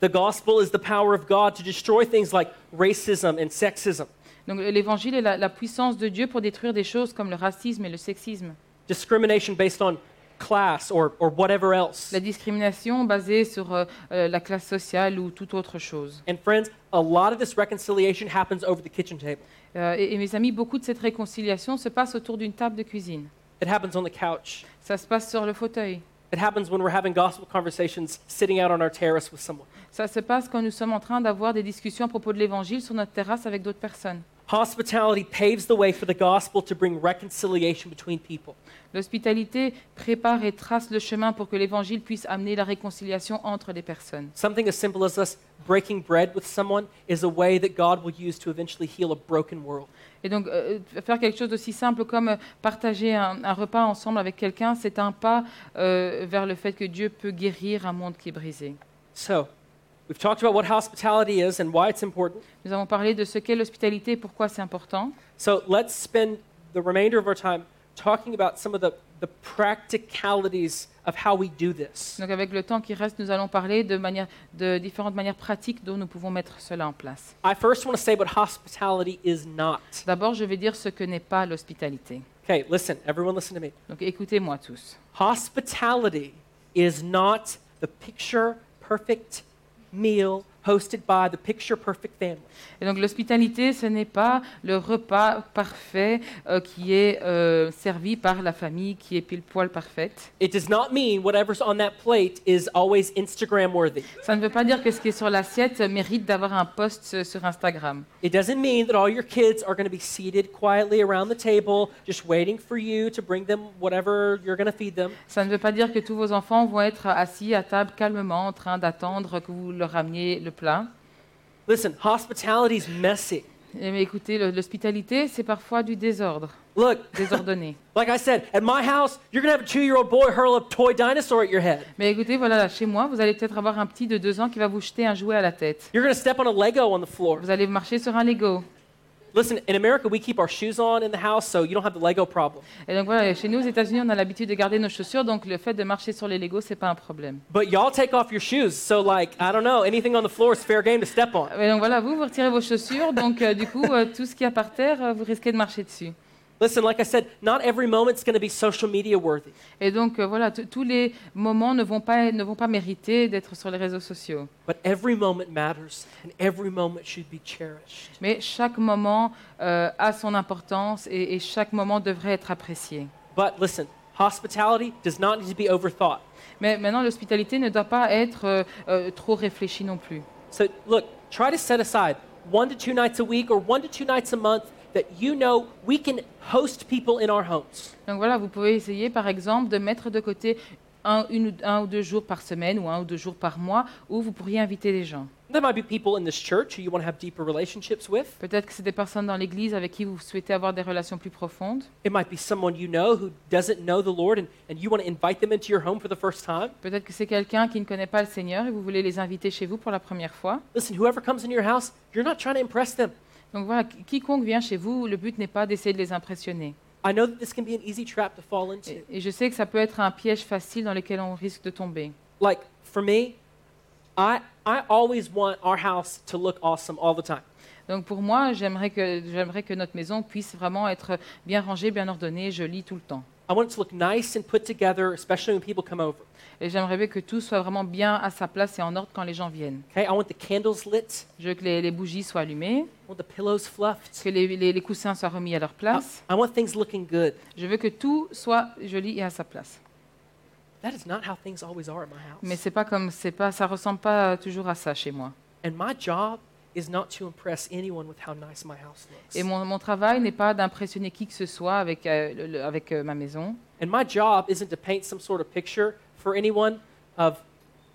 The gospel is the power of God to destroy things like racism and sexism, Donc l'Évangile est la, la puissance de Dieu pour détruire des choses comme le racisme et le sexisme. discrimination based on class or, or whatever else. La discrimination basée sur euh, euh, la classe sociale ou toute autre chose. And friends, a lot of this reconciliation happens over the kitchen table. Euh, et, et mes amis, beaucoup de cette réconciliation se passe autour d'une table de cuisine. It happens on the couch. Ça se passe sur le fauteuil. It happens when we're having gospel conversations sitting out on our terrace with someone. Ça se passe quand nous sommes en train d'avoir des discussions à propos de l'Évangile sur notre terrasse avec d'autres personnes. Hospitality paves the way for the gospel to bring reconciliation between people. L'hospitalité prépare et trace le chemin pour que l'Évangile puisse amener la réconciliation entre les personnes. Something as simple as us breaking bread with someone is a way that God will use to eventually heal a broken world. Et donc, euh, faire quelque chose d'aussi simple comme euh, partager un, un repas ensemble avec quelqu'un, c'est un pas euh, vers le fait que Dieu peut guérir un monde qui est brisé. So, we've talked about what hospitality is and why it's important. Nous avons parlé de ce qu'est l'hospitalité et pourquoi c'est important. So, let's spend the remainder of our time talking about some of the, the practicalities of how we do this. Donc, avec le temps qui reste, nous allons parler de, manière, de différentes manières pratiques dont nous pouvons mettre cela en place. I first want to say what hospitality is not. D'abord, je vais dire ce que n'est pas l'hospitalité. Okay, listen, everyone listen to me. Donc, écoutez-moi tous. Hospitality is not the picture perfect meal hosted by the picture perfect family. Et donc l'hospitalité, ce n'est pas le repas parfait euh, qui est euh, servi par la famille qui est pile poil parfaite. It does not mean whatever's on that plate is always Instagram worthy. Ça ne veut pas dire que ce qui est sur l'assiette mérite d'avoir un post euh, sur Instagram. It doesn't mean that all your kids are going to be seated quietly around the table, just waiting for you to bring them whatever you're going to feed them. Ça ne veut pas dire que tous vos enfants vont être assis à table calmement en train d'attendre que vous leur rameniez le plat. Listen, hospitality is messy. Eh, Mais écoutez, le- l'hospitalité, c'est parfois du désordre, Look, désordonné. like I said, at my house, you're going to have a two year old boy hurl a toy dinosaur at your head. Mais écoutez, voilà, là, chez moi, vous allez peut-être avoir un petit de deux ans qui va vous jeter un jouet à la tête. You're going to step on a Lego on the floor. Vous allez marcher sur un Lego. Listen, in America, we keep our shoes on in the house, so you don't have the Lego problem. Et donc voilà, chez nous aux États-Unis, on a l'habitude de garder nos chaussures, donc le fait de marcher sur les Legos, c'est pas un problème. But y'all take off your shoes, so like, I don't know, anything on the floor is fair game to step on. Et donc voilà, vous, vous retirez vos chaussures, donc euh, du coup, euh, tout ce qu'il y a par terre, euh, vous risquez de marcher dessus. Listen, like I said, not every moment's going to be social media worthy. Et donc euh, voilà, tous les moments ne vont pas, ne vont pas mériter d'être sur les réseaux sociaux. But every moment matters, and every moment should be cherished. Mais chaque moment euh, a son importance et, et chaque moment devrait être apprécié. But listen, hospitality does not need to be overthought. Mais maintenant, l'hospitalité ne doit pas être euh, euh, trop réfléchie non plus. So look, try to set aside one to two nights a week or one to two nights a month that you know we can host people in our homes. Donc voilà, vous pouvez essayer par exemple de mettre de côté un, une ou- un ou deux jours par semaine ou un ou deux jours par mois où vous pourriez inviter des gens. There might be people in this church who you want to have deeper relationships with. Peut-être que c'est des personnes dans l'Église avec qui vous souhaitez avoir des relations plus profondes. It might be someone you know who doesn't know the Lord and, and you want to invite them into your home for the first time. Peut-être que c'est quelqu'un qui ne connaît pas le Seigneur et vous voulez les inviter chez vous pour la première fois. Listen, whoever comes in your house, you're not trying to impress them. Donc voilà, qui- quiconque vient chez vous, le but n'est pas d'essayer de les impressionner. I know that this can be an easy trap to fall into. Et, et je sais que ça peut être un piège facile dans lequel on risque de tomber. Like for me, I I always want our house to look awesome all the time. Donc pour moi, j'aimerais que, j'aimerais que notre maison puisse vraiment être bien rangée, bien ordonnée, jolie tout le temps. I want it to look nice and put together, especially when people come over. Et j'aimerais bien que tout soit vraiment bien à sa place et en ordre quand les gens viennent. Okay, I want the candles lit. Je veux que les, les bougies soient allumées, I want the pillows fluffed. que les, les- les coussins soient remis à leur I, place. I want things looking good. Je veux que tout soit joli et à sa place. That is not how things always are at my house. Mais c'est pas comme c'est pas ça ressemble pas toujours à ça chez moi. And my job is not to impress anyone with how nice my house looks. Et mon, mon travail n'est pas d'impressionner qui que ce soit avec, euh, le- avec euh, ma maison. And my job isn't to paint some sort of picture for anyone of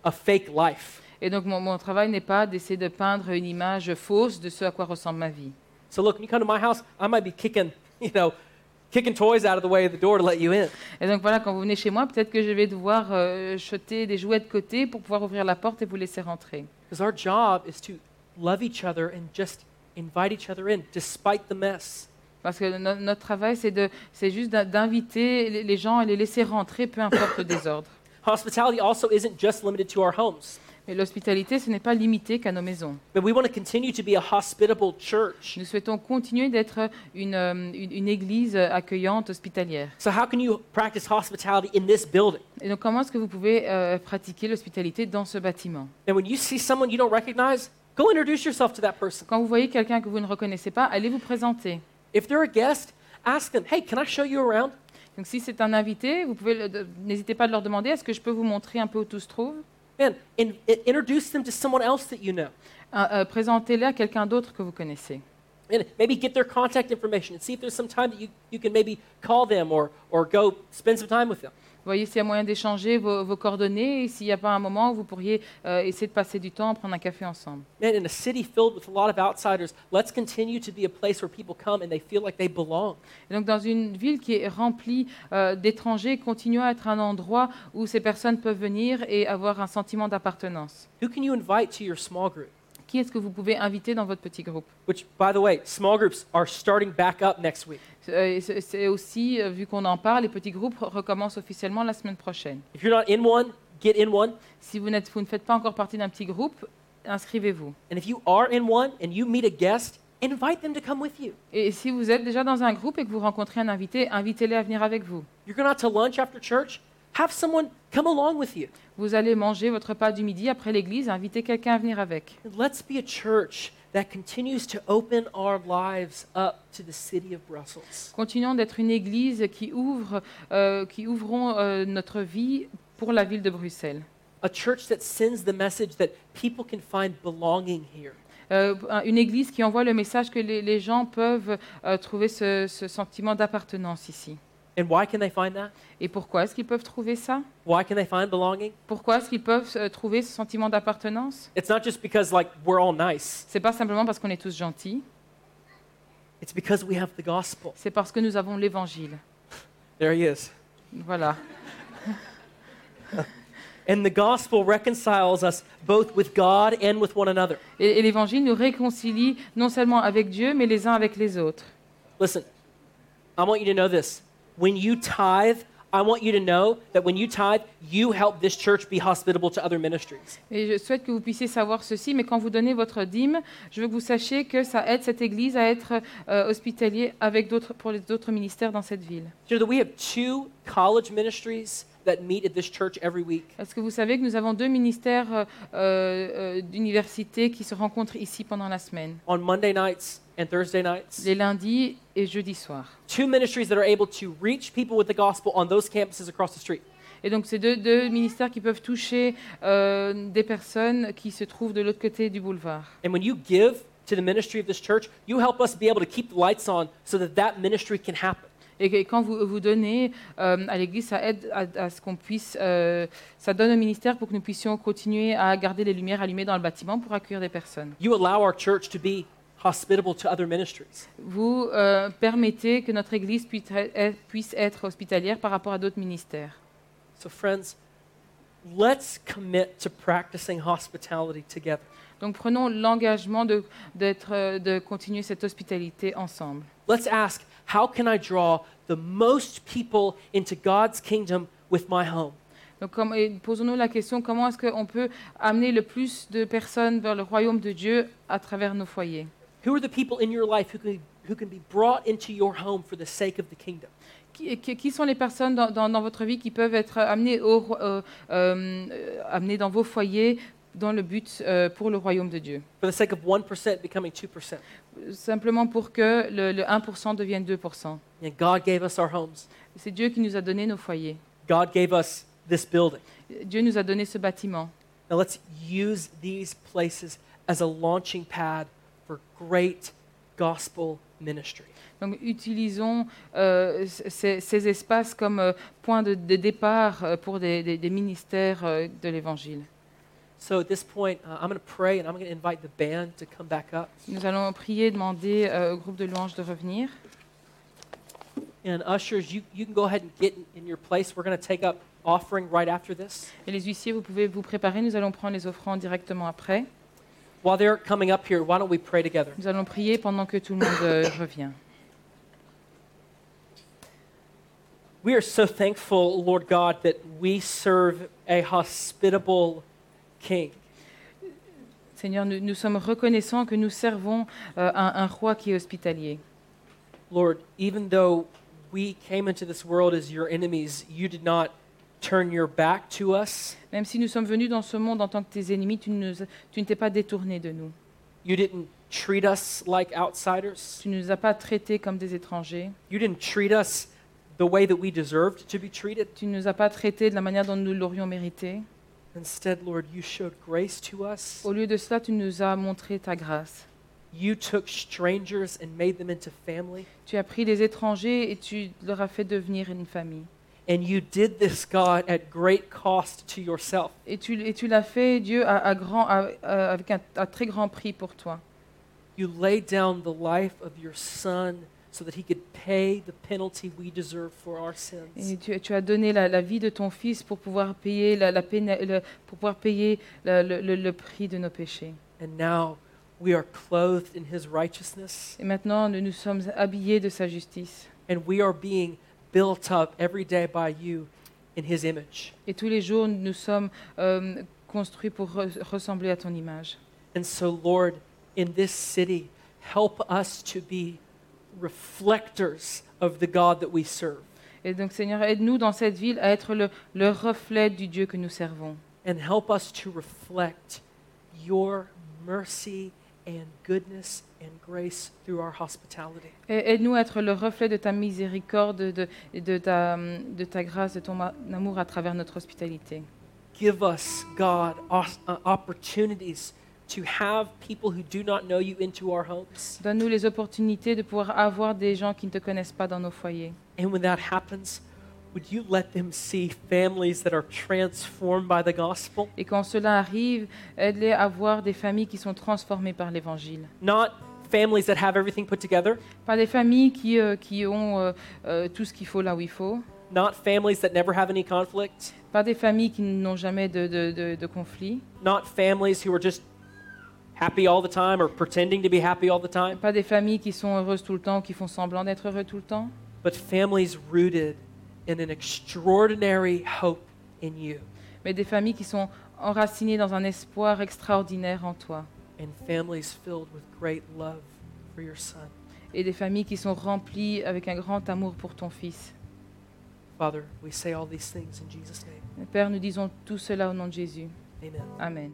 a fake life. Et donc mon, mon travail n'est pas d'essayer de peindre une image fausse de ce à quoi ressemble ma vie. So look, when you come to my house, I might be kicking, you know, kicking toys out of the way of the door to let you in. Et donc voilà, quand vous venez chez moi, peut-être que je vais devoir euh, jeter des jouets de côté pour pouvoir ouvrir la porte et vous laisser rentrer. Because our job is to love each other and just invite each other in despite the mess. Parce que no- notre travail, c'est de- c'est juste d'in- d'inviter les- les gens et les laisser rentrer, peu importe le désordre. Hospitality also isn't just limited to our homes. Mais l'hospitalité, ce n'est pas limité qu'à nos maisons. But we want to continue to be a hospitable church. Nous souhaitons continuer d'être une, euh, une, une église accueillante, hospitalière. So how can you practice hospitality in this building? Et donc, comment est-ce que vous pouvez euh, pratiquer l'hospitalité dans ce bâtiment? And when you see someone you don't recognize, go introduce yourself to that person. Quand vous voyez quelqu'un que vous ne reconnaissez pas, allez vous présenter. If they're a guest, ask them, hey, can I show you around? Donc, si c'est un invité, vous pouvez de- n'hésitez pas à leur demander est-ce que je peux vous montrer un peu où tout se trouve? Man, in, in- introduce them to someone else that you know. Euh, euh, Présentez-les à quelqu'un d'autre que vous connaissez. And maybe get their contact information and see if there's some time that you, you can maybe call them or, or go spend some time with them. Voyez s'il y a moyen d'échanger vos, vos coordonnées et s'il n'y a pas un moment où vous pourriez euh, essayer de passer du temps, prendre un café ensemble. Man, in a city filled with a lot of outsiders, let's continue to be a place where people come and they feel like they belong. Et donc, dans une ville qui est remplie euh, d'étrangers, continuons à être un endroit où ces personnes peuvent venir et avoir un sentiment d'appartenance. Who can you invite to your small group? Qui est-ce que vous pouvez inviter dans votre petit groupe? Which, by the way, small groups are starting back up next week. Euh, c'est aussi, euh, vu qu'on en parle, les petits groupes recommencent officiellement la semaine prochaine. If you're not in one, get in one. Si vous, n'êtes- vous ne faites pas encore partie d'un petit groupe, inscrivez-vous. And if you are in one and you meet a guest, invite them to come with you. Et si vous êtes déjà dans un groupe et que vous rencontrez un invité, invitez-les à venir avec vous. You're going out to lunch after church, have someone come along with you. Vous allez manger votre repas du midi après l'église, invitez quelqu'un à venir avec. And let's be a church that continues to open our lives up to the city of Brussels. Continuons d'être une église qui ouvre, euh, qui ouvrons euh, notre vie pour la ville de Bruxelles. A church that sends the message that people can find belonging here. Euh, une église qui envoie le message que les, les gens peuvent euh, trouver ce, ce sentiment d'appartenance ici. And why can they find that? Et pourquoi est-ce qu'ils peuvent trouver ça Why can they find belonging? Pourquoi est-ce qu'ils peuvent euh, trouver ce sentiment d'appartenance It's not just because like we're all nice. C'est pas simplement parce qu'on est tous gentils, It's because we have the gospel. c'est parce que nous avons l'évangile. There he is. Voilà. And the gospel reconciles us both with God and with one another. Et, et l'évangile nous réconcilie non seulement avec Dieu, mais les uns avec les autres. Listen, I want you to know this. When you tithe, I want you to know that when you tithe, you help this church be hospitable to other ministries. Et je souhaite que vous puissiez savoir ceci, mais quand vous donnez votre dîme, je veux que vous sachiez que ça aide cette Église à être euh, hospitalier avec d'autres, pour les autres ministères dans cette ville. Know that we have two college ministries that meet at this church every week. Est-ce que vous savez que nous avons deux ministères euh, euh, d'université qui se rencontrent ici pendant la semaine, on Monday nights and Thursday nights. les lundis et jeudis soirs Two ministries that are able to reach people with the gospel on those campuses across the street. Et donc, c'est deux, deux ministères qui peuvent toucher euh, des personnes qui se trouvent de l'autre côté du boulevard. And when you give to the ministry of this church, you help us be able to keep the lights on so that that ministry can happen. Et quand vous, vous donnez euh, à l'Église, ça aide à, à ce qu'on puisse, euh, ça donne au ministère pour que nous puissions continuer à garder les lumières allumées dans le bâtiment pour accueillir des personnes. You allow our church to be hospitable to other ministries. Vous euh, permettez que notre Église puisse être, puisse être hospitalière par rapport à d'autres ministères. So, friends, let's commit to practicing hospitality together. Donc prenons l'engagement de, continuer cette hospitalité ensemble. Let's ask, how can I draw the most people into God's kingdom with my home? Donc posons-nous la question, comment est-ce qu'on peut amener le plus de personnes vers le royaume de Dieu à travers nos foyers? Who are the people in your life who can, who can be brought into your home for the sake of the kingdom? qui, sont les personnes dans, dans- dans votre vie qui peuvent être amenées, au euh, euh, euh, amenées dans vos foyers dans le but euh, pour le royaume de Dieu For the sake of 1% becoming 2%. Simplement pour que le, le 1% devienne 2%. And God gave us our homes. C'est Dieu qui nous a donné nos foyers. God gave us this building. Dieu nous a donné ce bâtiment. Now let's use these places as a launching pad for great gospel ministry. Donc utilisons euh, ces, ces espaces comme euh, point de, de départ pour des, des- des ministères de l'Évangile. So at this point, uh, I'm going to pray and I'm going to invite the band to come back up. Nous allons prier, demander euh, au groupe de louanges de revenir. And ushers, you, you can go ahead and get in, in your place. We're going to take up offering right after this. Et les huissiers, vous pouvez vous préparer, nous allons prendre les offrandes directement après. While they're coming up here, why don't we pray together? Nous allons prier pendant que tout le monde euh, revient. We are so thankful, Lord God, that we serve a hospitable King. Seigneur, nous, nous sommes reconnaissants que nous servons euh, un, un roi qui est hospitalier. Lord, even though we came into this world as your enemies, you did not turn your back to us. Même si nous sommes venus dans ce monde en tant que tes ennemis, tu, ne nous- tu ne t'es pas détourné de nous. You didn't treat us like outsiders. Tu ne nous as pas traités comme des étrangers. You didn't treat us the way that we deserved to be treated. Tu ne nous as pas traités de la manière dont nous l'aurions mérité. Instead, Lord, you showed grace to us. Au lieu de cela, tu nous as montré ta grâce. You took strangers and made them into family. Tu as pris les étrangers et tu leur as fait devenir une famille. And you did this, God, at great cost to yourself. Et tu, et tu l'as fait, Dieu, à, à grand, à- à- avec un, à très grand prix pour toi. You laid down the life of your son so that he could pay the penalty we deserve for our sins. Et tu, tu as donné la, la vie de ton fils pour pouvoir payer, la, la péna- le- pour pouvoir payer la- le, le- le prix de nos péchés. And now we are clothed in his righteousness, Et maintenant, nous nous sommes habillés de sa justice. and we are being built up every day by you in his image. Et tous les jours, nous sommes euh, construits pour re- ressembler à ton image. And so, Lord, in this city, help us to be reflectors of the God that we serve. Et donc, Seigneur, aide-nous dans cette ville à être le, le reflet du Dieu que nous servons. And help us to reflect your mercy and goodness and grace through our hospitality. Et aide-nous à être le reflet de ta miséricorde, de, de, ta, de ta grâce, de ton amour à travers notre hospitalité. Give us, God, uh, opportunities to have people who do not know you into our homes. Donne-nous les opportunités de pouvoir avoir des gens qui ne te connaissent pas dans nos foyers. And when that happens, would you let them see families that are transformed by the gospel? Et quand cela arrive, aide-les à voir des familles qui sont transformées par l'Évangile. Not families that have everything put together, Pas des familles qui, euh, qui ont euh, euh, tout ce qu'il faut là où il faut. not families that never have any conflict, Pas des familles qui n'ont jamais de, de, de, de conflit. not families who are just happy all the time or pretending to be happy all the time, Pas des familles qui sont heureuses tout le temps, qui font semblant d'être heureux tout le temps. but families rooted in an extraordinary hope in you Mais des familles qui sont enracinées dans un espoir extraordinaire en toi. and families filled with great love for your son. Et des familles qui sont remplies avec un grand amour pour ton Fils. Father, we say all these things in Jesus' name. Père, nous disons tout cela au nom de Jésus. Amen. Amen.